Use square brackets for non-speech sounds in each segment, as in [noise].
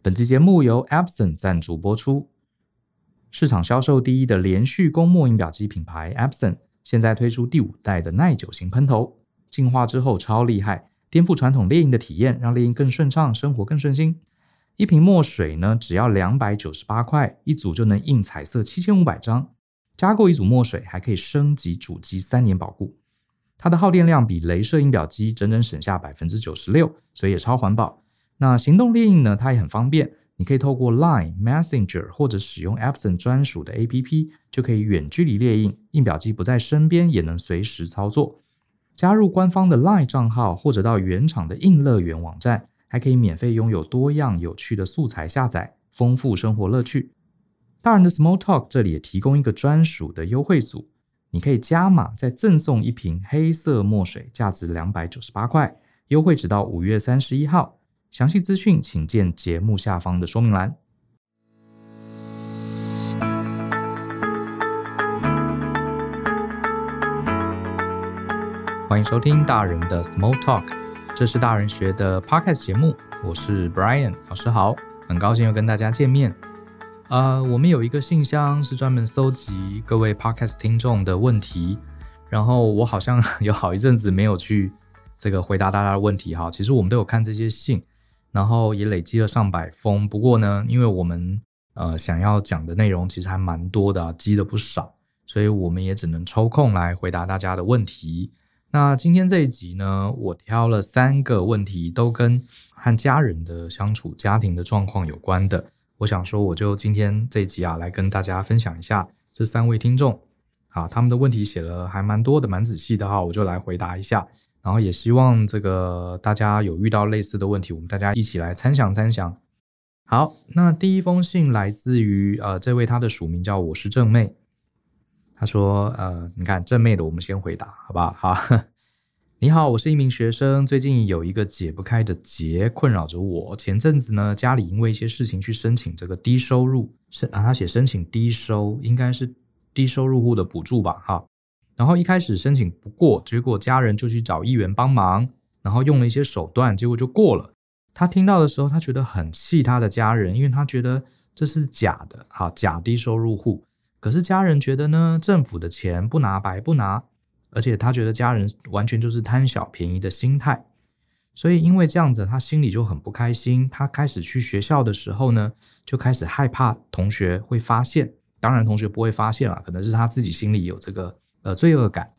本期节目由 Epson 赞助播出。市场销售第一的连续供墨印表机品牌 Epson，现在推出第五代的耐久型喷头，进化之后超厉害，颠覆传统猎印的体验，让猎印更顺畅，生活更顺心。一瓶墨水呢，只要两百九十八块，一组就能印彩色七千五百张。加购一组墨水，还可以升级主机三年保固。它的耗电量比镭射印表机整整省下百分之九十六，所以也超环保。那行动列印呢，它也很方便，你可以透过 Line Messenger 或者使用 Epson 专属的 APP，就可以远距离列印，印表机不在身边也能随时操作。加入官方的 Line 账号或者到原厂的印乐园网站，还可以免费拥有多样有趣的素材下载，丰富生活乐趣。大人的 Small Talk 这里也提供一个专属的优惠组。你可以加码，再赠送一瓶黑色墨水，价值两百九十八块，优惠直到五月三十一号。详细资讯请见节目下方的说明栏。欢迎收听大人的 Small Talk，这是大人学的 Podcast 节目，我是 Brian 老师好，很高兴又跟大家见面。呃，我们有一个信箱是专门搜集各位 Podcast 听众的问题，然后我好像 [laughs] 有好一阵子没有去这个回答大家的问题哈。其实我们都有看这些信，然后也累积了上百封。不过呢，因为我们呃想要讲的内容其实还蛮多的，积了不少，所以我们也只能抽空来回答大家的问题。那今天这一集呢，我挑了三个问题，都跟和家人的相处、家庭的状况有关的。我想说，我就今天这一集啊，来跟大家分享一下这三位听众啊，他们的问题写了还蛮多的，蛮仔细的哈，我就来回答一下。然后也希望这个大家有遇到类似的问题，我们大家一起来参详参详。好，那第一封信来自于呃这位，他的署名叫我是正妹，他说呃，你看正妹的，我们先回答好不好？好。你好，我是一名学生，最近有一个解不开的结困扰着我。前阵子呢，家里因为一些事情去申请这个低收入，是啊，他写申请低收，应该是低收入户的补助吧，哈。然后一开始申请不过，结果家人就去找议员帮忙，然后用了一些手段，结果就过了。他听到的时候，他觉得很气他的家人，因为他觉得这是假的，哈，假低收入户。可是家人觉得呢，政府的钱不拿白不拿。而且他觉得家人完全就是贪小便宜的心态，所以因为这样子，他心里就很不开心。他开始去学校的时候呢，就开始害怕同学会发现。当然，同学不会发现了，可能是他自己心里有这个呃罪恶感。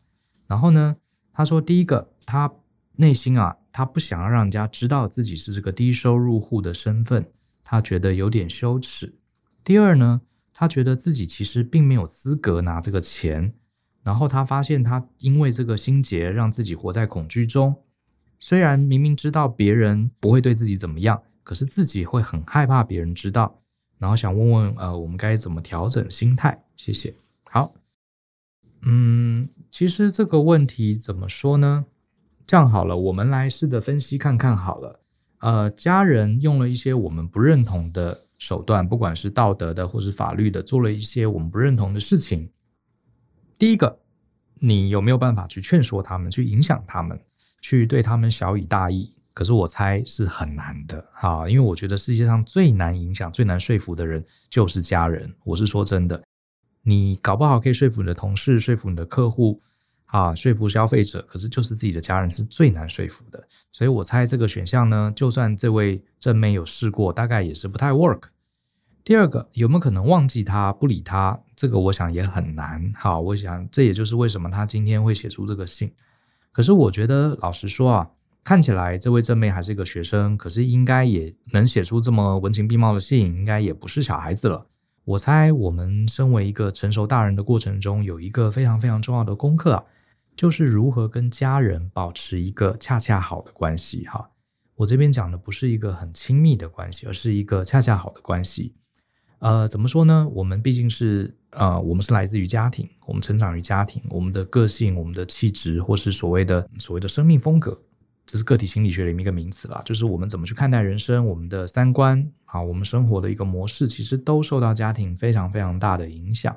然后呢，他说第一个，他内心啊，他不想要让人家知道自己是这个低收入户的身份，他觉得有点羞耻。第二呢，他觉得自己其实并没有资格拿这个钱。然后他发现，他因为这个心结，让自己活在恐惧中。虽然明明知道别人不会对自己怎么样，可是自己会很害怕别人知道。然后想问问，呃，我们该怎么调整心态？谢谢。好，嗯，其实这个问题怎么说呢？这样好了，我们来试着分析看看好了。呃，家人用了一些我们不认同的手段，不管是道德的或是法律的，做了一些我们不认同的事情。第一个，你有没有办法去劝说他们，去影响他们，去对他们小以大义？可是我猜是很难的，哈，因为我觉得世界上最难影响、最难说服的人就是家人。我是说真的，你搞不好可以说服你的同事、说服你的客户，啊，说服消费者，可是就是自己的家人是最难说服的。所以我猜这个选项呢，就算这位正妹有试过，大概也是不太 work。第二个，有没有可能忘记他，不理他？这个我想也很难。好，我想这也就是为什么他今天会写出这个信。可是我觉得，老实说啊，看起来这位正妹还是一个学生，可是应该也能写出这么文情并茂的信，应该也不是小孩子了。我猜我们身为一个成熟大人的过程中，有一个非常非常重要的功课啊，就是如何跟家人保持一个恰恰好的关系。哈，我这边讲的不是一个很亲密的关系，而是一个恰恰好的关系。呃，怎么说呢？我们毕竟是呃，我们是来自于家庭，我们成长于家庭，我们的个性、我们的气质，或是所谓的所谓的生命风格，这是个体心理学里面一个名词啦，就是我们怎么去看待人生，我们的三观，好，我们生活的一个模式，其实都受到家庭非常非常大的影响。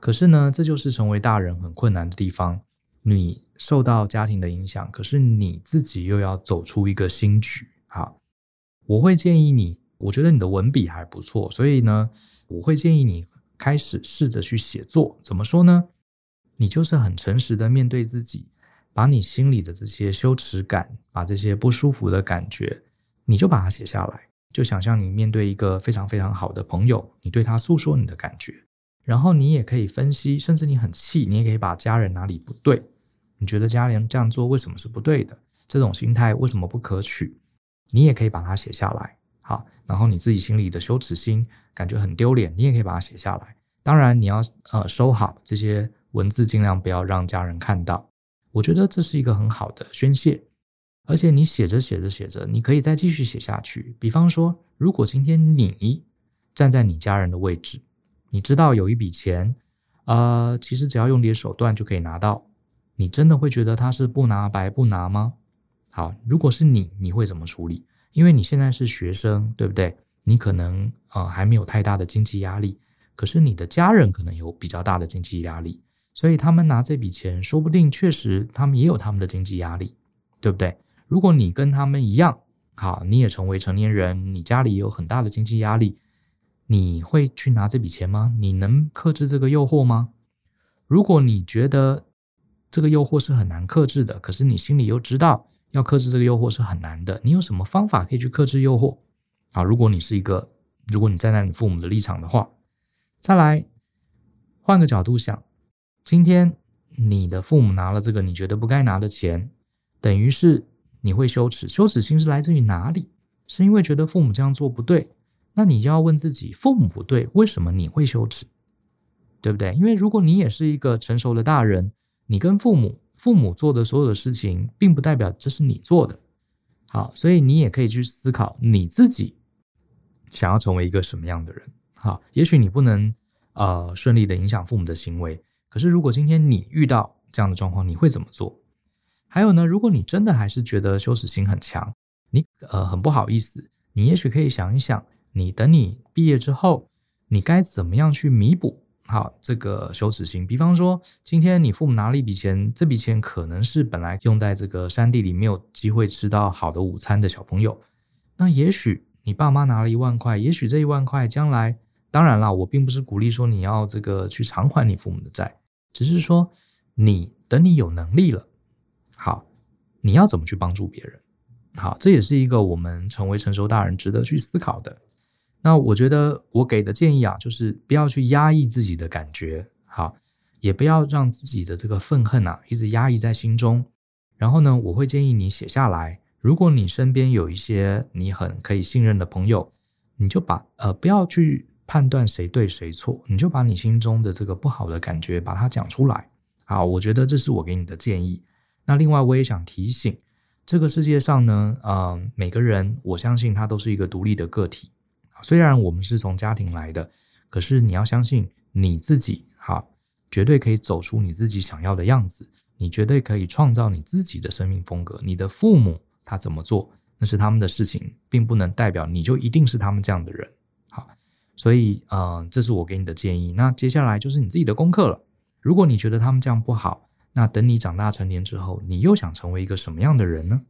可是呢，这就是成为大人很困难的地方。你受到家庭的影响，可是你自己又要走出一个新局。好，我会建议你。我觉得你的文笔还不错，所以呢，我会建议你开始试着去写作。怎么说呢？你就是很诚实的面对自己，把你心里的这些羞耻感，把这些不舒服的感觉，你就把它写下来。就想象你面对一个非常非常好的朋友，你对他诉说你的感觉，然后你也可以分析，甚至你很气，你也可以把家人哪里不对，你觉得家人这样做为什么是不对的？这种心态为什么不可取？你也可以把它写下来。好，然后你自己心里的羞耻心，感觉很丢脸，你也可以把它写下来。当然，你要呃收好这些文字，尽量不要让家人看到。我觉得这是一个很好的宣泄。而且你写着写着写着，你可以再继续写下去。比方说，如果今天你站在你家人的位置，你知道有一笔钱，呃，其实只要用点手段就可以拿到，你真的会觉得他是不拿白不拿吗？好，如果是你，你会怎么处理？因为你现在是学生，对不对？你可能呃还没有太大的经济压力，可是你的家人可能有比较大的经济压力，所以他们拿这笔钱，说不定确实他们也有他们的经济压力，对不对？如果你跟他们一样，好，你也成为成年人，你家里也有很大的经济压力，你会去拿这笔钱吗？你能克制这个诱惑吗？如果你觉得这个诱惑是很难克制的，可是你心里又知道要克制这个诱惑是很难的，你有什么方法可以去克制诱惑？啊，如果你是一个，如果你站在你父母的立场的话，再来换个角度想，今天你的父母拿了这个你觉得不该拿的钱，等于是。你会羞耻，羞耻心是来自于哪里？是因为觉得父母这样做不对，那你就要问自己，父母不对，为什么你会羞耻？对不对？因为如果你也是一个成熟的大人，你跟父母，父母做的所有的事情，并不代表这是你做的。好，所以你也可以去思考你自己想要成为一个什么样的人。好，也许你不能呃顺利的影响父母的行为，可是如果今天你遇到这样的状况，你会怎么做？还有呢，如果你真的还是觉得羞耻心很强，你呃很不好意思，你也许可以想一想，你等你毕业之后，你该怎么样去弥补好这个羞耻心？比方说，今天你父母拿了一笔钱，这笔钱可能是本来用在这个山地里没有机会吃到好的午餐的小朋友，那也许你爸妈拿了一万块，也许这一万块将来，当然啦，我并不是鼓励说你要这个去偿还你父母的债，只是说你等你有能力了。好，你要怎么去帮助别人？好，这也是一个我们成为成熟大人值得去思考的。那我觉得我给的建议啊，就是不要去压抑自己的感觉，好，也不要让自己的这个愤恨啊一直压抑在心中。然后呢，我会建议你写下来。如果你身边有一些你很可以信任的朋友，你就把呃不要去判断谁对谁错，你就把你心中的这个不好的感觉把它讲出来。好，我觉得这是我给你的建议。那另外，我也想提醒，这个世界上呢，呃，每个人，我相信他都是一个独立的个体。虽然我们是从家庭来的，可是你要相信你自己，哈，绝对可以走出你自己想要的样子，你绝对可以创造你自己的生命风格。你的父母他怎么做，那是他们的事情，并不能代表你就一定是他们这样的人。所以，呃，这是我给你的建议。那接下来就是你自己的功课了。如果你觉得他们这样不好，那等你长大成年之后，你又想成为一个什么样的人呢？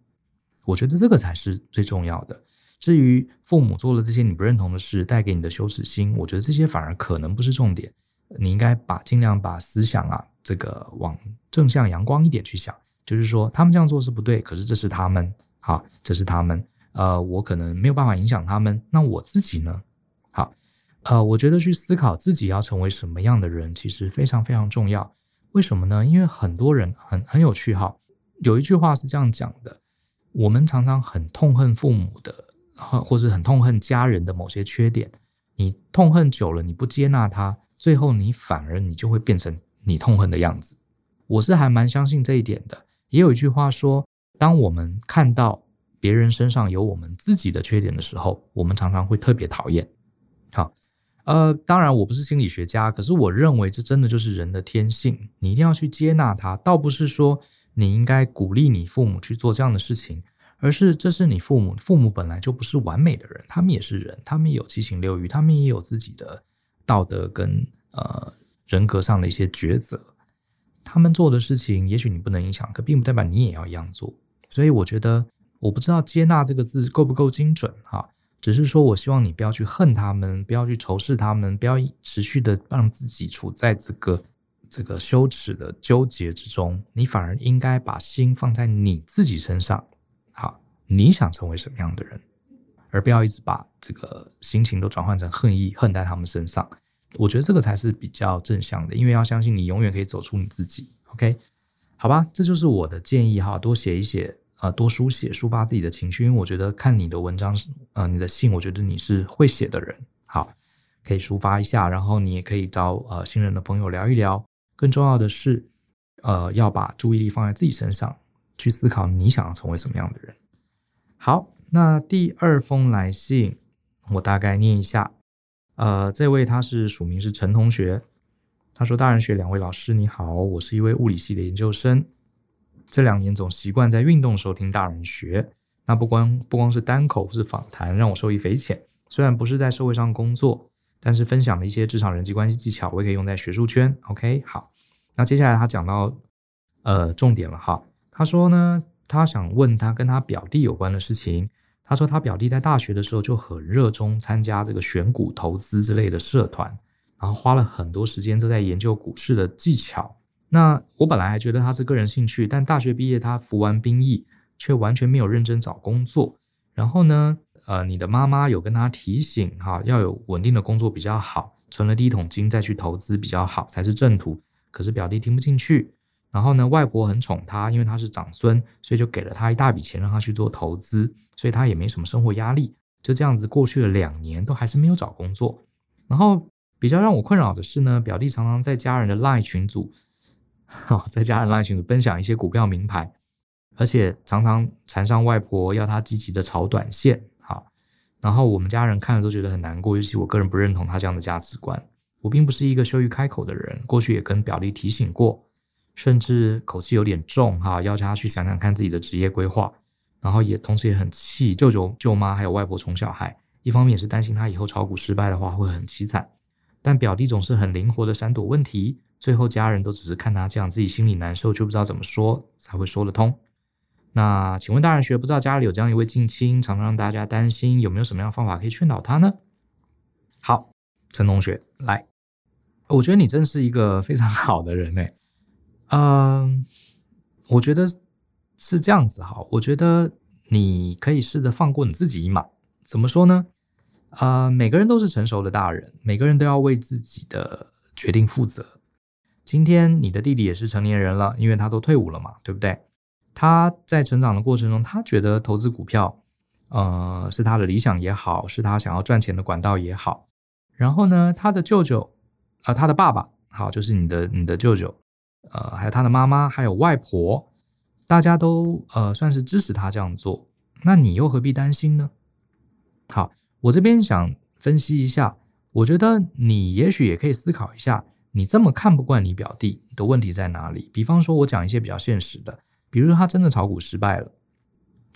我觉得这个才是最重要的。至于父母做了这些你不认同的事，带给你的羞耻心，我觉得这些反而可能不是重点。你应该把尽量把思想啊，这个往正向阳光一点去想，就是说他们这样做是不对，可是这是他们，好，这是他们。呃，我可能没有办法影响他们，那我自己呢？呃，我觉得去思考自己要成为什么样的人，其实非常非常重要。为什么呢？因为很多人很很有趣哈，有一句话是这样讲的：我们常常很痛恨父母的，或或者很痛恨家人的某些缺点。你痛恨久了，你不接纳他，最后你反而你就会变成你痛恨的样子。我是还蛮相信这一点的。也有一句话说：当我们看到别人身上有我们自己的缺点的时候，我们常常会特别讨厌。好。呃，当然我不是心理学家，可是我认为这真的就是人的天性，你一定要去接纳他。倒不是说你应该鼓励你父母去做这样的事情，而是这是你父母，父母本来就不是完美的人，他们也是人，他们也有七情六欲，他们也有自己的道德跟呃人格上的一些抉择。他们做的事情，也许你不能影响，可并不代表你也要一样做。所以我觉得，我不知道“接纳”这个字够不够精准哈。只是说我希望你不要去恨他们，不要去仇视他们，不要持续的让自己处在这个这个羞耻的纠结之中。你反而应该把心放在你自己身上，好，你想成为什么样的人，而不要一直把这个心情都转换成恨意，恨在他们身上。我觉得这个才是比较正向的，因为要相信你永远可以走出你自己。OK，好吧，这就是我的建议哈，多写一写。呃，多书写抒发自己的情绪，因为我觉得看你的文章，呃，你的信，我觉得你是会写的人，好，可以抒发一下，然后你也可以找呃信任的朋友聊一聊。更重要的是，呃，要把注意力放在自己身上，去思考你想要成为什么样的人。好，那第二封来信，我大概念一下。呃，这位他是署名是陈同学，他说：“大人学两位老师你好，我是一位物理系的研究生。”这两年总习惯在运动时候听大人学，那不光不光是单口是访谈，让我受益匪浅。虽然不是在社会上工作，但是分享了一些职场人际关系技巧，我也可以用在学术圈。OK，好，那接下来他讲到呃重点了哈。他说呢，他想问他跟他表弟有关的事情。他说他表弟在大学的时候就很热衷参加这个选股投资之类的社团，然后花了很多时间都在研究股市的技巧。那我本来还觉得他是个人兴趣，但大学毕业他服完兵役，却完全没有认真找工作。然后呢，呃，你的妈妈有跟他提醒哈，要有稳定的工作比较好，存了第一桶金再去投资比较好，才是正途。可是表弟听不进去。然后呢，外婆很宠他，因为他是长孙，所以就给了他一大笔钱让他去做投资，所以他也没什么生活压力。就这样子过去了两年，都还是没有找工作。然后比较让我困扰的是呢，表弟常常在家人的 LINE 群组。好，[laughs] 在家人 LINE 群组分享一些股票名牌，而且常常缠上外婆要她积极的炒短线。好，然后我们家人看了都觉得很难过，尤其我个人不认同他这样的价值观。我并不是一个羞于开口的人，过去也跟表弟提醒过，甚至口气有点重哈，要求他去想想看自己的职业规划。然后也同时也很气舅舅、舅妈还有外婆宠小孩，一方面也是担心他以后炒股失败的话会很凄惨，但表弟总是很灵活的闪躲问题。最后，家人都只是看他这样，自己心里难受，却不知道怎么说才会说得通。那请问大人学，不知道家里有这样一位近亲，常常让大家担心，有没有什么样的方法可以劝导他呢？好，陈同学，来，我觉得你真是一个非常好的人诶。嗯，我觉得是这样子哈，我觉得你可以试着放过你自己一马。怎么说呢？啊、呃，每个人都是成熟的大人，每个人都要为自己的决定负责。今天你的弟弟也是成年人了，因为他都退伍了嘛，对不对？他在成长的过程中，他觉得投资股票，呃，是他的理想也好，是他想要赚钱的管道也好。然后呢，他的舅舅，呃，他的爸爸，好，就是你的你的舅舅，呃，还有他的妈妈，还有外婆，大家都呃算是支持他这样做。那你又何必担心呢？好，我这边想分析一下，我觉得你也许也可以思考一下。你这么看不惯你表弟的问题在哪里？比方说，我讲一些比较现实的，比如说他真的炒股失败了，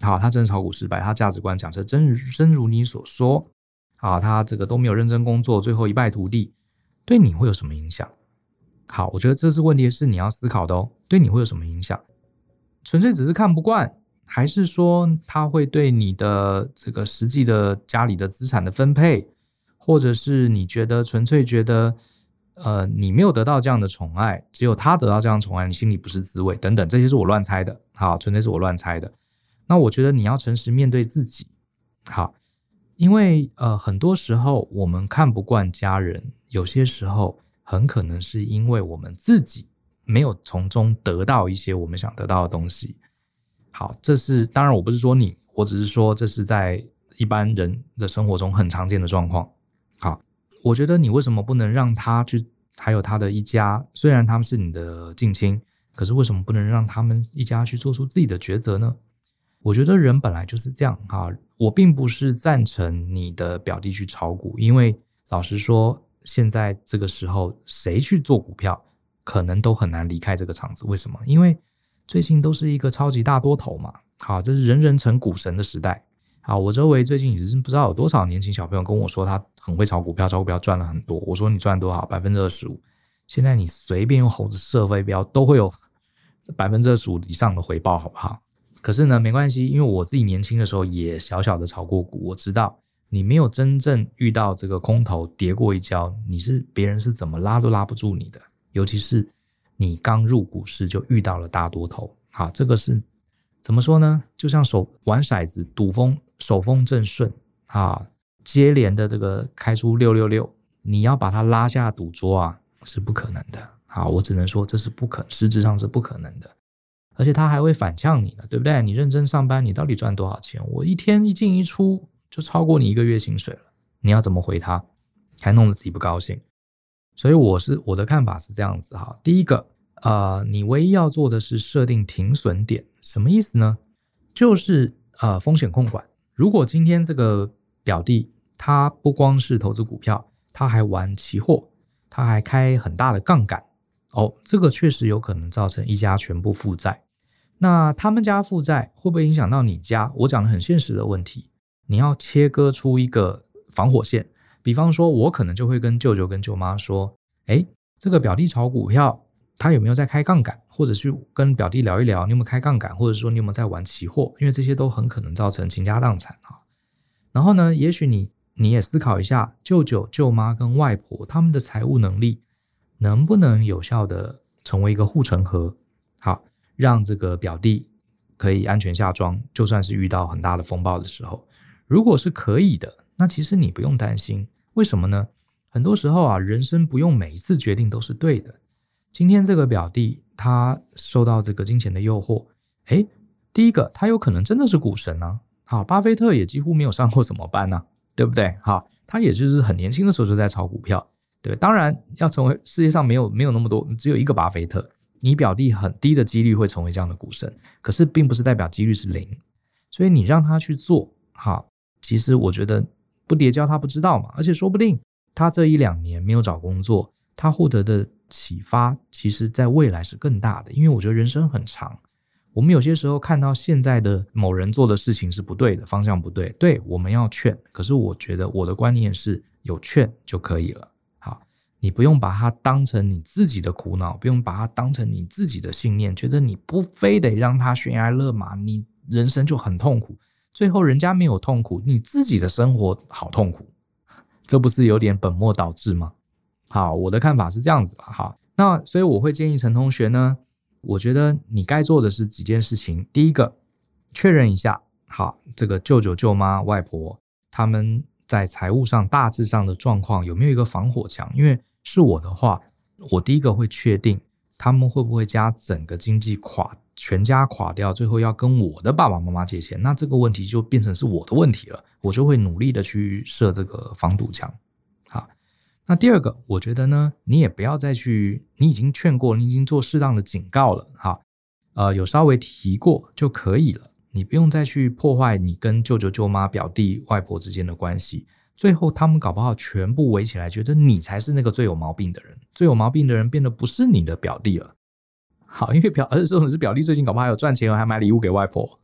好，他真的炒股失败，他价值观假设真真如你所说，啊，他这个都没有认真工作，最后一败涂地，对你会有什么影响？好，我觉得这是问题是你要思考的哦，对你会有什么影响？纯粹只是看不惯，还是说他会对你的这个实际的家里的资产的分配，或者是你觉得纯粹觉得？呃，你没有得到这样的宠爱，只有他得到这样的宠爱，你心里不是滋味，等等，这些是我乱猜的，好，纯粹是我乱猜的。那我觉得你要诚实面对自己，好，因为呃，很多时候我们看不惯家人，有些时候很可能是因为我们自己没有从中得到一些我们想得到的东西。好，这是当然，我不是说你，我只是说这是在一般人的生活中很常见的状况。好。我觉得你为什么不能让他去，还有他的一家，虽然他们是你的近亲，可是为什么不能让他们一家去做出自己的抉择呢？我觉得人本来就是这样哈，我并不是赞成你的表弟去炒股，因为老实说，现在这个时候谁去做股票，可能都很难离开这个场子。为什么？因为最近都是一个超级大多头嘛，好，这是人人成股神的时代。好，我周围最近已经不知道有多少年轻小朋友跟我说他很会炒股票，炒股票赚了很多。我说你赚多少？百分之二十五。现在你随便用猴子射飞镖都会有百分之二十五以上的回报，好不好？可是呢，没关系，因为我自己年轻的时候也小小的炒过股，我知道你没有真正遇到这个空头跌过一跤，你是别人是怎么拉都拉不住你的。尤其是你刚入股市就遇到了大多头，好，这个是怎么说呢？就像手玩骰子，赌风手风正顺啊，接连的这个开出六六六，你要把它拉下赌桌啊，是不可能的。好，我只能说这是不可，实质上是不可能的。而且他还会反呛你呢，对不对？你认真上班，你到底赚多少钱？我一天一进一出。就超过你一个月薪水了，你要怎么回他？还弄得自己不高兴。所以我是我的看法是这样子哈。第一个，呃，你唯一要做的是设定停损点，什么意思呢？就是呃风险控管。如果今天这个表弟他不光是投资股票，他还玩期货，他还开很大的杠杆，哦，这个确实有可能造成一家全部负债。那他们家负债会不会影响到你家？我讲的很现实的问题。你要切割出一个防火线，比方说，我可能就会跟舅舅跟舅妈说：“哎，这个表弟炒股票，他有没有在开杠杆？或者去跟表弟聊一聊，你有没有开杠杆？或者说你有没有在玩期货？因为这些都很可能造成倾家荡产啊。然后呢，也许你你也思考一下，舅舅、舅妈跟外婆他们的财务能力能不能有效的成为一个护城河，好，让这个表弟可以安全下庄，就算是遇到很大的风暴的时候。”如果是可以的，那其实你不用担心。为什么呢？很多时候啊，人生不用每一次决定都是对的。今天这个表弟他受到这个金钱的诱惑，诶，第一个他有可能真的是股神啊。好，巴菲特也几乎没有上过什么班呢，对不对？好，他也就是很年轻的时候就在炒股票。对，当然要成为世界上没有没有那么多，只有一个巴菲特。你表弟很低的几率会成为这样的股神，可是并不是代表几率是零，所以你让他去做，好。其实我觉得不跌跤他不知道嘛，而且说不定他这一两年没有找工作，他获得的启发，其实在未来是更大的。因为我觉得人生很长，我们有些时候看到现在的某人做的事情是不对的，方向不对，对，我们要劝。可是我觉得我的观念是有劝就可以了。好，你不用把它当成你自己的苦恼，不用把它当成你自己的信念，觉得你不非得让他悬崖勒马，你人生就很痛苦。最后人家没有痛苦，你自己的生活好痛苦，这不是有点本末倒置吗？好，我的看法是这样子吧。哈，那所以我会建议陈同学呢，我觉得你该做的是几件事情。第一个，确认一下，好，这个舅舅、舅妈、外婆他们在财务上大致上的状况有没有一个防火墙？因为是我的话，我第一个会确定他们会不会将整个经济垮。全家垮掉，最后要跟我的爸爸妈妈借钱，那这个问题就变成是我的问题了，我就会努力的去设这个防堵墙。好，那第二个，我觉得呢，你也不要再去，你已经劝过，你已经做适当的警告了，哈，呃，有稍微提过就可以了，你不用再去破坏你跟舅舅、舅妈、表弟、外婆之间的关系，最后他们搞不好全部围起来，觉得你才是那个最有毛病的人，最有毛病的人变得不是你的表弟了。好，因为表而且说的是表弟最近搞不好还有赚钱，还买礼物给外婆，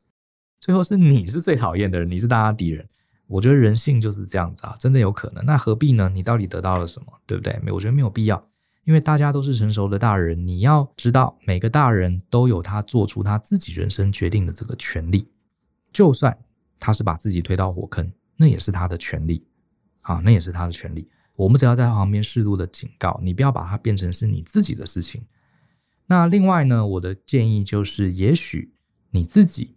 最后是你是最讨厌的人，你是大家敌人。我觉得人性就是这样子啊，真的有可能。那何必呢？你到底得到了什么？对不对？我觉得没有必要，因为大家都是成熟的大人，你要知道每个大人都有他做出他自己人生决定的这个权利，就算他是把自己推到火坑，那也是他的权利啊，那也是他的权利。我们只要在旁边适度的警告，你不要把它变成是你自己的事情。那另外呢，我的建议就是，也许你自己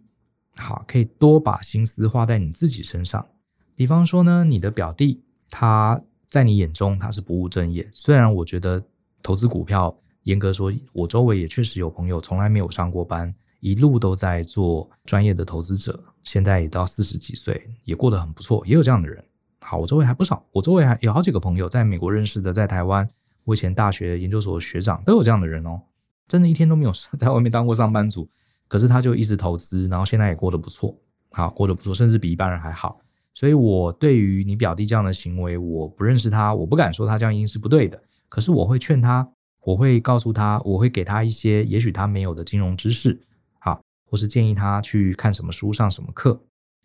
好可以多把心思花在你自己身上。比方说呢，你的表弟他在你眼中他是不务正业，虽然我觉得投资股票，严格说，我周围也确实有朋友从来没有上过班，一路都在做专业的投资者，现在也到四十几岁，也过得很不错，也有这样的人。好，我周围还不少，我周围还有好几个朋友在美国认识的，在台湾，我以前大学研究所学长都有这样的人哦。真的一天都没有在外面当过上班族，可是他就一直投资，然后现在也过得不错，好，过得不错，甚至比一般人还好。所以，我对于你表弟这样的行为，我不认识他，我不敢说他这样一定是不对的。可是我会劝他，我会告诉他，我会给他一些也许他没有的金融知识，好，或是建议他去看什么书、上什么课。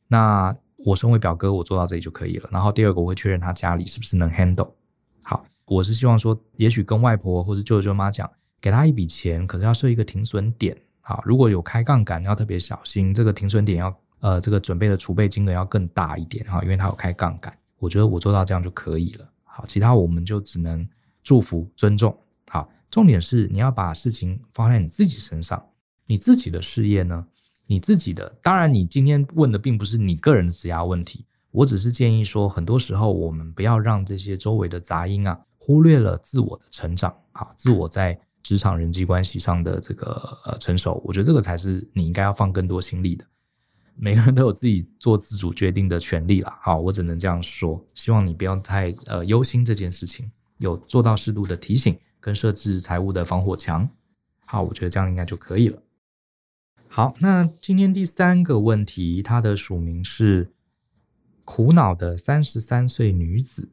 那我身为表哥，我做到这里就可以了。然后第二个，我会确认他家里是不是能 handle。好，我是希望说，也许跟外婆或者舅舅妈讲。给他一笔钱，可是要设一个停损点啊！如果有开杠杆，要特别小心。这个停损点要呃，这个准备的储备金额要更大一点哈，因为他有开杠杆。我觉得我做到这样就可以了。好，其他我们就只能祝福、尊重。好，重点是你要把事情放在你自己身上，你自己的事业呢，你自己的。当然，你今天问的并不是你个人的职涯问题，我只是建议说，很多时候我们不要让这些周围的杂音啊，忽略了自我的成长。好，自我在职场人际关系上的这个呃成熟，我觉得这个才是你应该要放更多心力的。每个人都有自己做自主决定的权利啦。好，我只能这样说。希望你不要太呃忧心这件事情，有做到适度的提醒跟设置财务的防火墙。好，我觉得这样应该就可以了。好，那今天第三个问题，它的署名是苦恼的三十三岁女子。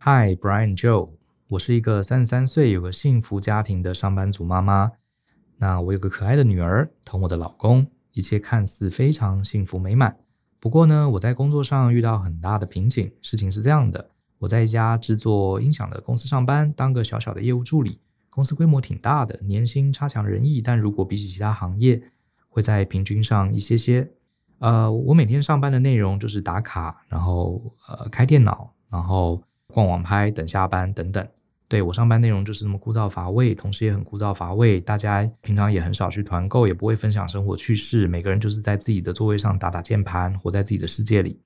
Hi Brian Joe，我是一个三十三岁有个幸福家庭的上班族妈妈。那我有个可爱的女儿，同我的老公。一切看似非常幸福美满，不过呢，我在工作上遇到很大的瓶颈。事情是这样的，我在一家制作音响的公司上班，当个小小的业务助理。公司规模挺大的，年薪差强人意，但如果比起其他行业，会在平均上一些些。呃，我每天上班的内容就是打卡，然后呃开电脑，然后逛网拍，等下班等等。对，我上班内容就是那么枯燥乏味，同时也很枯燥乏味，大家平常也很少去团购，也不会分享生活趣事，每个人就是在自己的座位上打打键盘，活在自己的世界里。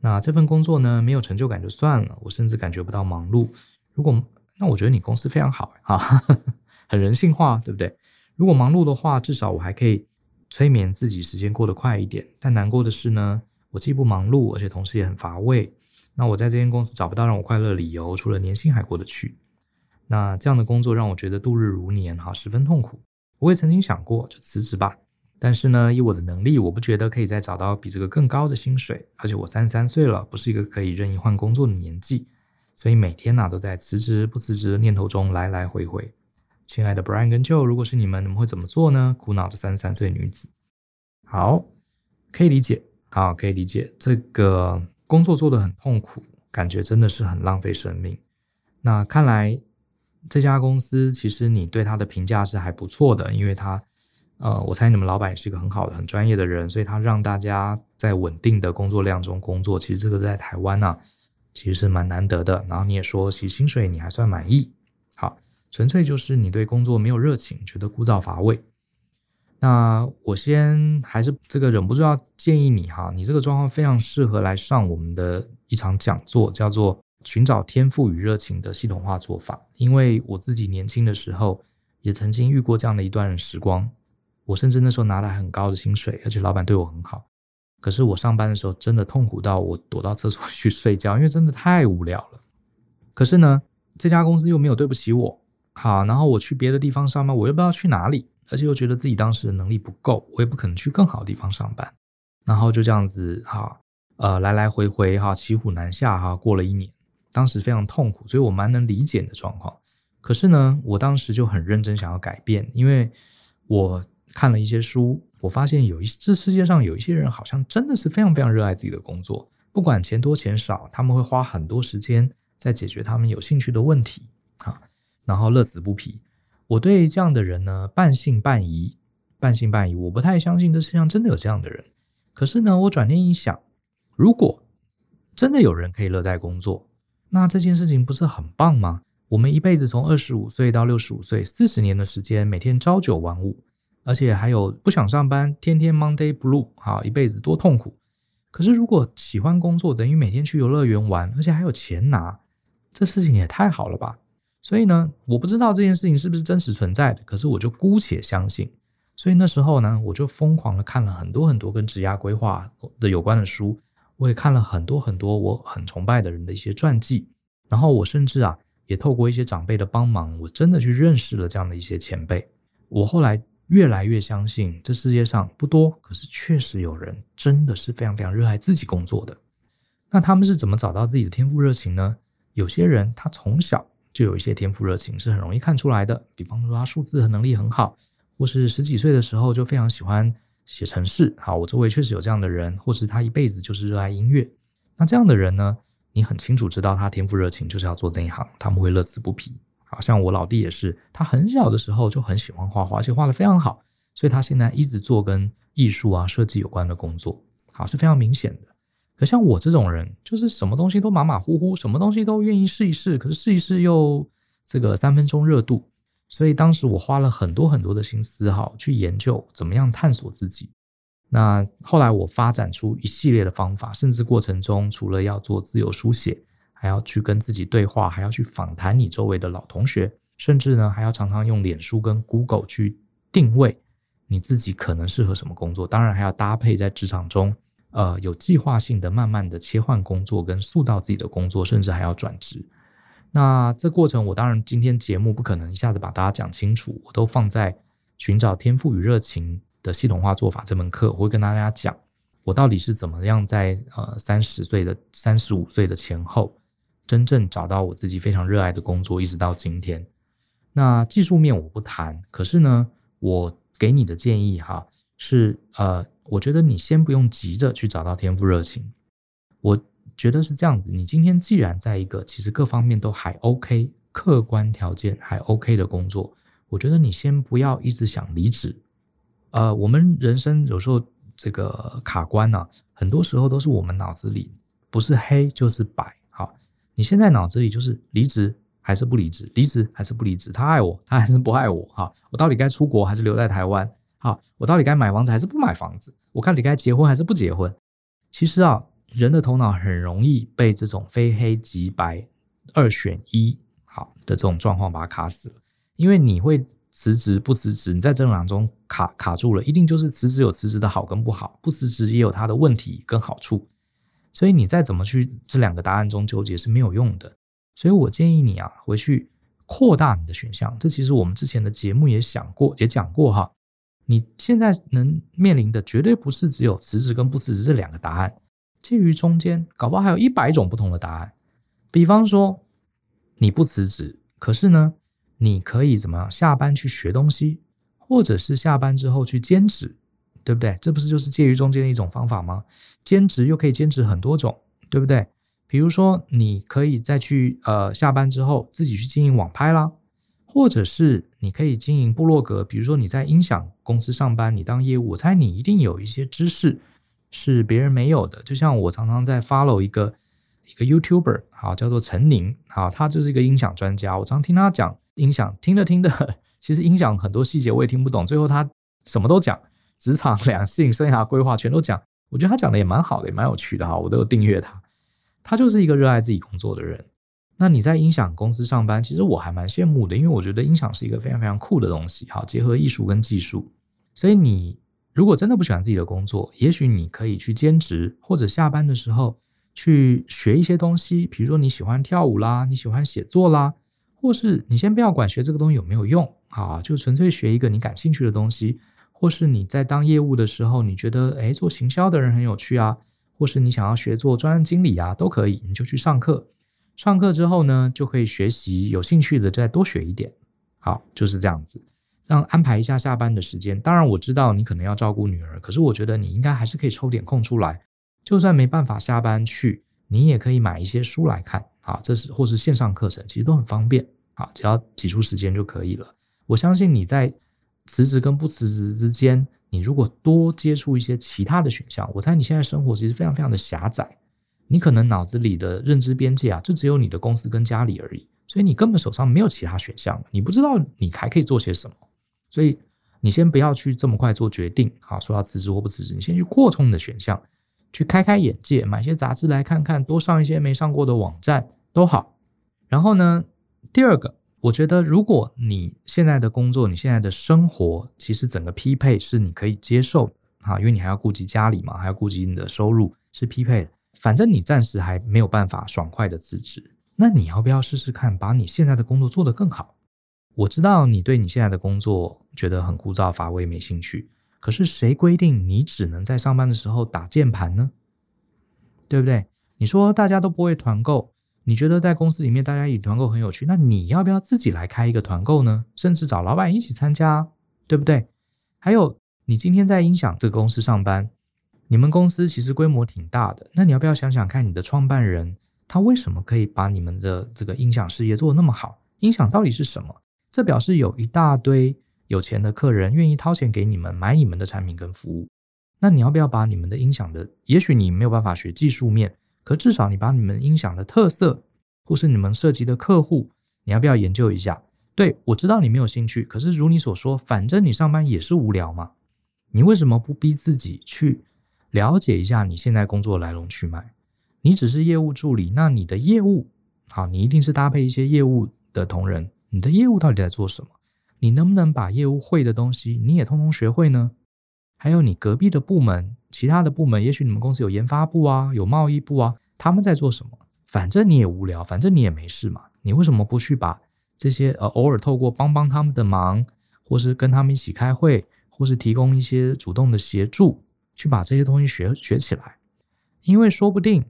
那这份工作呢，没有成就感就算了，我甚至感觉不到忙碌。如果那我觉得你公司非常好哈，[laughs] 很人性化，对不对？如果忙碌的话，至少我还可以催眠自己，时间过得快一点。但难过的是呢，我既不忙碌，而且同时也很乏味。那我在这间公司找不到让我快乐的理由，除了年薪还过得去。那这样的工作让我觉得度日如年，哈，十分痛苦。我也曾经想过就辞职吧，但是呢，以我的能力，我不觉得可以再找到比这个更高的薪水，而且我三十三岁了，不是一个可以任意换工作的年纪，所以每天呐、啊、都在辞职不辞职的念头中来来回回。亲爱的 Brian 跟 Joe，如果是你们，你们会怎么做呢？苦恼的三十三岁女子，好，可以理解，好，可以理解，这个工作做得很痛苦，感觉真的是很浪费生命。那看来。这家公司其实你对他的评价是还不错的，因为他，呃，我猜你们老板也是一个很好的、很专业的人，所以他让大家在稳定的工作量中工作。其实这个在台湾呢、其实是蛮难得的。然后你也说，其实薪水你还算满意，好，纯粹就是你对工作没有热情，觉得枯燥乏味。那我先还是这个忍不住要建议你哈，你这个状况非常适合来上我们的一场讲座，叫做。寻找天赋与热情的系统化做法，因为我自己年轻的时候也曾经遇过这样的一段时光。我甚至那时候拿了很高的薪水，而且老板对我很好。可是我上班的时候真的痛苦到我躲到厕所去睡觉，因为真的太无聊了。[laughs] 可是呢，这家公司又没有对不起我，好，然后我去别的地方上班，我又不知道去哪里，而且又觉得自己当时的能力不够，我也不可能去更好的地方上班。然后就这样子，哈，呃，来来回回，哈，骑虎难下，哈，过了一年。当时非常痛苦，所以我蛮能理解你的状况。可是呢，我当时就很认真想要改变，因为我看了一些书，我发现有一这世界上有一些人好像真的是非常非常热爱自己的工作，不管钱多钱少，他们会花很多时间在解决他们有兴趣的问题啊，然后乐此不疲。我对这样的人呢，半信半疑，半信半疑，我不太相信这世界上真的有这样的人。可是呢，我转念一想，如果真的有人可以乐在工作，那这件事情不是很棒吗？我们一辈子从二十五岁到六十五岁，四十年的时间，每天朝九晚五，而且还有不想上班，天天 Monday Blue，好，一辈子多痛苦。可是如果喜欢工作，等于每天去游乐园玩，而且还有钱拿，这事情也太好了吧？所以呢，我不知道这件事情是不是真实存在的，可是我就姑且相信。所以那时候呢，我就疯狂的看了很多很多跟职业规划的有关的书。我也看了很多很多我很崇拜的人的一些传记，然后我甚至啊也透过一些长辈的帮忙，我真的去认识了这样的一些前辈。我后来越来越相信，这世界上不多，可是确实有人真的是非常非常热爱自己工作的。那他们是怎么找到自己的天赋热情呢？有些人他从小就有一些天赋热情，是很容易看出来的。比方说他数字和能力很好，或是十几岁的时候就非常喜欢。写程式，好，我周围确实有这样的人，或是他一辈子就是热爱音乐。那这样的人呢，你很清楚知道他天赋热情就是要做这一行，他们会乐此不疲。好像我老弟也是，他很小的时候就很喜欢画画，而且画得非常好，所以他现在一直做跟艺术啊、设计有关的工作。好，是非常明显的。可像我这种人，就是什么东西都马马虎虎，什么东西都愿意试一试，可是试一试又这个三分钟热度。所以当时我花了很多很多的心思，哈，去研究怎么样探索自己。那后来我发展出一系列的方法，甚至过程中除了要做自由书写，还要去跟自己对话，还要去访谈你周围的老同学，甚至呢还要常常用脸书跟 Google 去定位你自己可能适合什么工作。当然还要搭配在职场中，呃，有计划性的慢慢的切换工作，跟塑造自己的工作，甚至还要转职。那这过程我当然今天节目不可能一下子把大家讲清楚，我都放在寻找天赋与热情的系统化做法这门课，我会跟大家讲，我到底是怎么样在呃三十岁的三十五岁的前后，真正找到我自己非常热爱的工作，一直到今天。那技术面我不谈，可是呢，我给你的建议哈是呃，我觉得你先不用急着去找到天赋热情，我觉得是这样子。你今天既然在一个其实各方面都还 OK，客观条件还 OK 的工作，我觉得你先不要一直想离职。呃，我们人生有时候这个卡关呢、啊，很多时候都是我们脑子里不是黑就是白。好，你现在脑子里就是离职还是不离职，离职还是不离职，他爱我，他还是不爱我？哈，我到底该出国还是留在台湾？好，我到底该买房子还是不买房子？我到底该结婚还是不结婚？其实啊，人的头脑很容易被这种非黑即白、二选一好的这种状况把它卡死了，因为你会。辞职不辞职，你在这两中卡卡住了，一定就是辞职有辞职的好跟不好，不辞职也有它的问题跟好处，所以你再怎么去这两个答案中纠结是没有用的。所以我建议你啊，回去扩大你的选项。这其实我们之前的节目也想过，也讲过哈。你现在能面临的绝对不是只有辞职跟不辞职这两个答案，介于中间，搞不好还有一百种不同的答案。比方说，你不辞职，可是呢？你可以怎么样？下班去学东西，或者是下班之后去兼职，对不对？这不是就是介于中间的一种方法吗？兼职又可以兼职很多种，对不对？比如说，你可以再去呃下班之后自己去经营网拍啦，或者是你可以经营部落格。比如说你在音响公司上班，你当业务，我猜你一定有一些知识是别人没有的。就像我常常在 follow 一个一个 YouTuber，好，叫做陈宁，好，他就是一个音响专家，我常听他讲。音响听着听着，[laughs] 其实音响很多细节我也听不懂。最后他什么都讲，职场、[laughs] 两性、生涯规划全都讲。我觉得他讲的也蛮好的，也蛮有趣的哈。我都有订阅他。他就是一个热爱自己工作的人。那你在音响公司上班，其实我还蛮羡慕的，因为我觉得音响是一个非常非常酷的东西，好，结合艺术跟技术。所以你如果真的不喜欢自己的工作，也许你可以去兼职，或者下班的时候去学一些东西，比如说你喜欢跳舞啦，你喜欢写作啦。或是你先不要管学这个东西有没有用啊，就纯粹学一个你感兴趣的东西。或是你在当业务的时候，你觉得诶做行销的人很有趣啊，或是你想要学做专案经理啊，都可以，你就去上课。上课之后呢，就可以学习，有兴趣的再多学一点。好，就是这样子，让安排一下下班的时间。当然我知道你可能要照顾女儿，可是我觉得你应该还是可以抽点空出来，就算没办法下班去，你也可以买一些书来看。啊，这是或是线上课程，其实都很方便啊，只要挤出时间就可以了。我相信你在辞职跟不辞职之间，你如果多接触一些其他的选项，我猜你现在生活其实非常非常的狭窄，你可能脑子里的认知边界啊，就只有你的公司跟家里而已，所以你根本手上没有其他选项，你不知道你还可以做些什么。所以你先不要去这么快做决定，好，说要辞职或不辞职，你先去扩充你的选项，去开开眼界，买些杂志来看看，多上一些没上过的网站。都好，然后呢，第二个，我觉得如果你现在的工作，你现在的生活，其实整个匹配是你可以接受的啊，因为你还要顾及家里嘛，还要顾及你的收入是匹配的。反正你暂时还没有办法爽快的辞职，那你要不要试试看，把你现在的工作做得更好？我知道你对你现在的工作觉得很枯燥乏味，没兴趣，可是谁规定你只能在上班的时候打键盘呢？对不对？你说大家都不会团购。你觉得在公司里面大家以团购很有趣，那你要不要自己来开一个团购呢？甚至找老板一起参加，对不对？还有，你今天在音响这个公司上班，你们公司其实规模挺大的，那你要不要想想看，你的创办人他为什么可以把你们的这个音响事业做得那么好？音响到底是什么？这表示有一大堆有钱的客人愿意掏钱给你们买你们的产品跟服务。那你要不要把你们的音响的，也许你没有办法学技术面，可至少你把你们音响的特色，或是你们涉及的客户，你要不要研究一下？对，我知道你没有兴趣，可是如你所说，反正你上班也是无聊嘛，你为什么不逼自己去了解一下你现在工作来龙去脉？你只是业务助理，那你的业务，好，你一定是搭配一些业务的同仁，你的业务到底在做什么？你能不能把业务会的东西你也通通学会呢？还有你隔壁的部门，其他的部门，也许你们公司有研发部啊，有贸易部啊，他们在做什么？反正你也无聊，反正你也没事嘛，你为什么不去把这些呃偶尔透过帮帮他们的忙，或是跟他们一起开会，或是提供一些主动的协助，去把这些东西学学起来？因为说不定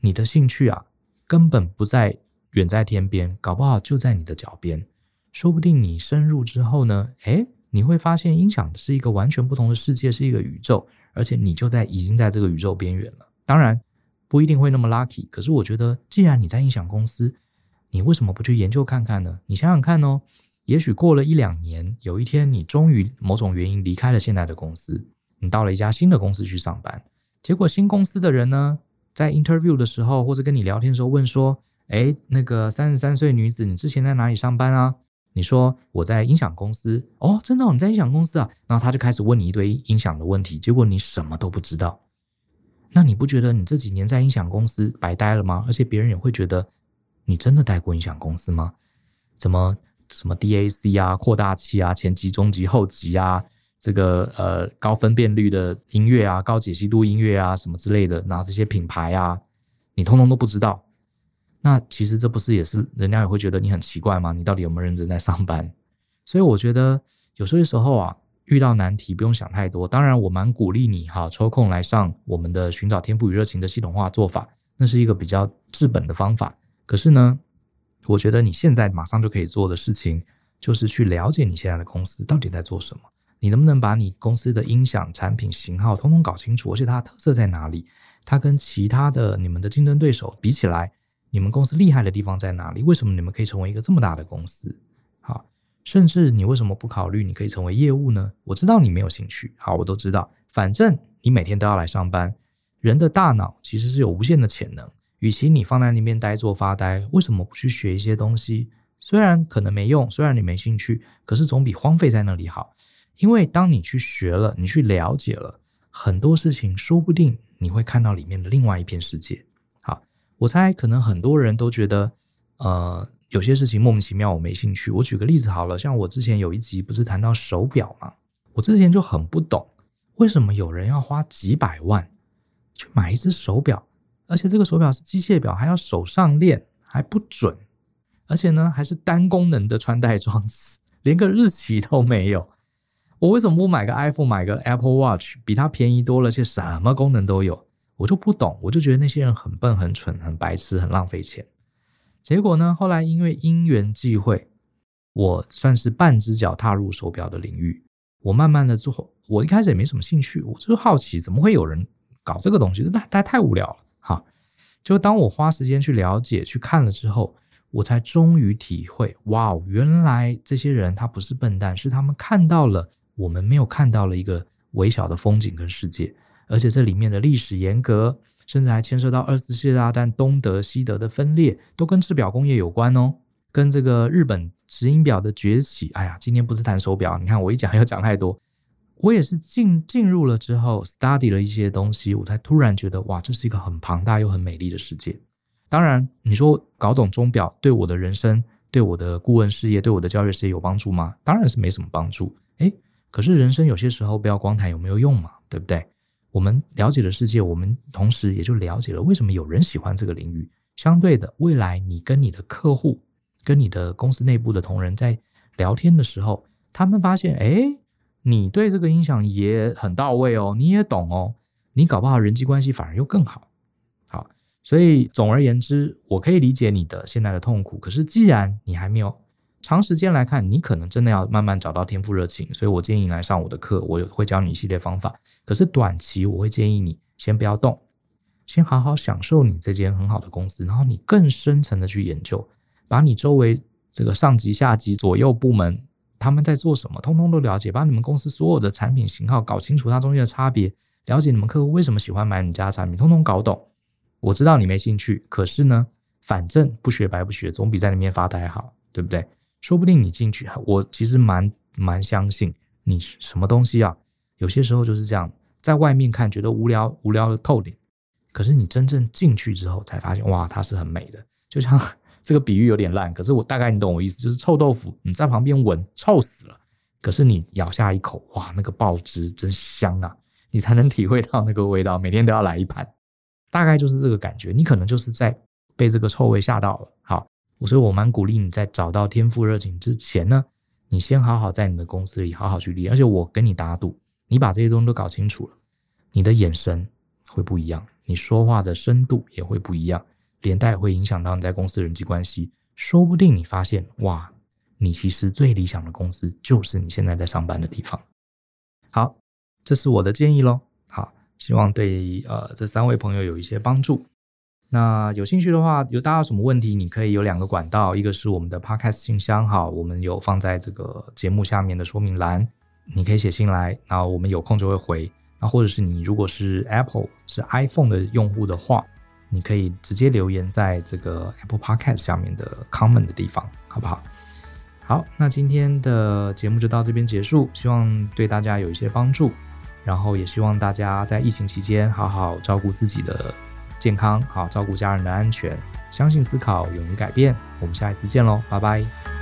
你的兴趣啊，根本不在远在天边，搞不好就在你的脚边。说不定你深入之后呢，诶，你会发现音响是一个完全不同的世界，是一个宇宙，而且你就在已经在这个宇宙边缘了。当然不一定会那么 lucky，可是我觉得，既然你在音响公司，你为什么不去研究看看呢？你想想看哦，也许过了一两年，有一天你终于某种原因离开了现在的公司，你到了一家新的公司去上班，结果新公司的人呢，在 interview 的时候或者跟你聊天的时候问说，诶，那个三十三岁女子，你之前在哪里上班啊？你说我在音响公司哦，真的，你在音响公司啊？然后他就开始问你一堆音响的问题，结果你什么都不知道。那你不觉得你这几年在音响公司白待了吗？而且别人也会觉得你真的待过音响公司吗？怎么什么 DAC 啊、扩大器啊、前级、中级、后级啊，这个呃高分辨率的音乐啊、高解析度音乐啊什么之类的，然后这些品牌啊，你通通都不知道。那其实这不是也是人家也会觉得你很奇怪吗？你到底有没有认真在上班？所以我觉得有些时候啊，遇到难题不用想太多。当然，我蛮鼓励你哈，抽空来上我们的寻找天赋与热情的系统化做法，那是一个比较治本的方法。可是呢，我觉得你现在马上就可以做的事情，就是去了解你现在的公司到底在做什么。你能不能把你公司的音响产品型号通通搞清楚，而且它的特色在哪里？它跟其他的你们的竞争对手比起来，你们公司厉害的地方在哪里？为什么你们可以成为一个这么大的公司？好，甚至你为什么不考虑你可以成为业务呢？我知道你没有兴趣，好，我都知道。反正你每天都要来上班，人的大脑其实是有无限的潜能。与其你放在那边呆坐发呆，为什么不去学一些东西？虽然可能没用，虽然你没兴趣，可是总比荒废在那里好。因为当你去学了，你去了解了很多事情，说不定你会看到里面的另外一片世界。我猜可能很多人都觉得，呃，有些事情莫名其妙，我没兴趣。我举个例子好了，像我之前有一集不是谈到手表吗？我之前就很不懂，为什么有人要花几百万去买一只手表，而且这个手表是机械表，还要手上链，还不准，而且呢还是单功能的穿戴装置，连个日期都没有。我为什么不买个 iPhone，买个 Apple Watch，比它便宜多了，且什么功能都有？我就不懂，我就觉得那些人很笨、很蠢、很白痴、很浪费钱。结果呢，后来因为因缘际会，我算是半只脚踏入手表的领域。我慢慢的做，我一开始也没什么兴趣，我就是好奇，怎么会有人搞这个东西？那太太无聊了，哈。就当我花时间去了解、去看了之后，我才终于体会，哇，原来这些人他不是笨蛋，是他们看到了我们没有看到了一个微小的风景跟世界。而且这里面的历史沿革，甚至还牵涉到二次世界大战东德西德的分裂，都跟制表工业有关哦。跟这个日本石英表的崛起，哎呀，今天不是谈手表，你看我一讲 [laughs] 又讲太多。我也是进进入了之后，study 了一些东西，我才突然觉得，哇，这是一个很庞大又很美丽的世界。当然，你说搞懂钟表对我的人生、对我的顾问事业、对我的教育事业有帮助吗？当然是没什么帮助。哎，可是人生有些时候不要光谈有没有用嘛，对不对？我们了解了世界，我们同时也就了解了为什么有人喜欢这个领域。相对的，未来你跟你的客户、跟你的公司内部的同仁在聊天的时候，他们发现，哎，你对这个音响也很到位哦，你也懂哦，你搞不好人际关系反而又更好。好，所以总而言之，我可以理解你的现在的痛苦。可是既然你还没有。长时间来看，你可能真的要慢慢找到天赋热情，所以我建议你来上我的课，我会教你一系列方法。可是短期我会建议你先不要动，先好好享受你这间很好的公司，然后你更深层的去研究，把你周围这个上级、下级、左右部门他们在做什么，通通都了解，把你们公司所有的产品型号搞清楚，它中间的差别，了解你们客户为什么喜欢买你家产品，通通搞懂。我知道你没兴趣，可是呢，反正不学白不学，总比在里面发呆好，对不对？说不定你进去，我其实蛮蛮相信你什么东西啊，有些时候就是这样，在外面看觉得无聊无聊的透顶，可是你真正进去之后才发现，哇，它是很美的。就像 [laughs] 这个比喻有点烂，可是我大概你懂我意思，就是臭豆腐，你在旁边闻，臭死了。可是你咬下一口，哇，那个爆汁真香啊！你才能体会到那个味道，每天都要来一盘，大概就是这个感觉。你可能就是在被这个臭味吓到了。好，所以我蛮鼓励你在找到天赋热情之前呢，你先好好在你的公司里好好去练。而且我跟你打赌，你把这些东西都搞清楚了，你的眼神会不一样，你说话的深度也会不一样，连带会影响到你在公司人际关系。说不定你发现，哇！你其实最理想的公司就是你现在在上班的地方。好，这是我的建议喽。好，希望对呃这三位朋友有一些帮助。那有兴趣的话，有大家有什么问题，你可以有两个管道，一个是我们的 Podcast 信箱，哈，我们有放在这个节目下面的说明栏，你可以写信来，然后我们有空就会回。那或者是你如果是 Apple 是 iPhone 的用户的话，你可以直接留言在这个 Apple Podcast 下面的 Comment 的地方，好不好？好，那今天的节目就到这边结束，希望对大家有一些帮助，然后也希望大家在疫情期间好好照顾自己的健康，好照顾家人的安全，相信思考，勇于改变，我们下一次见喽，拜拜。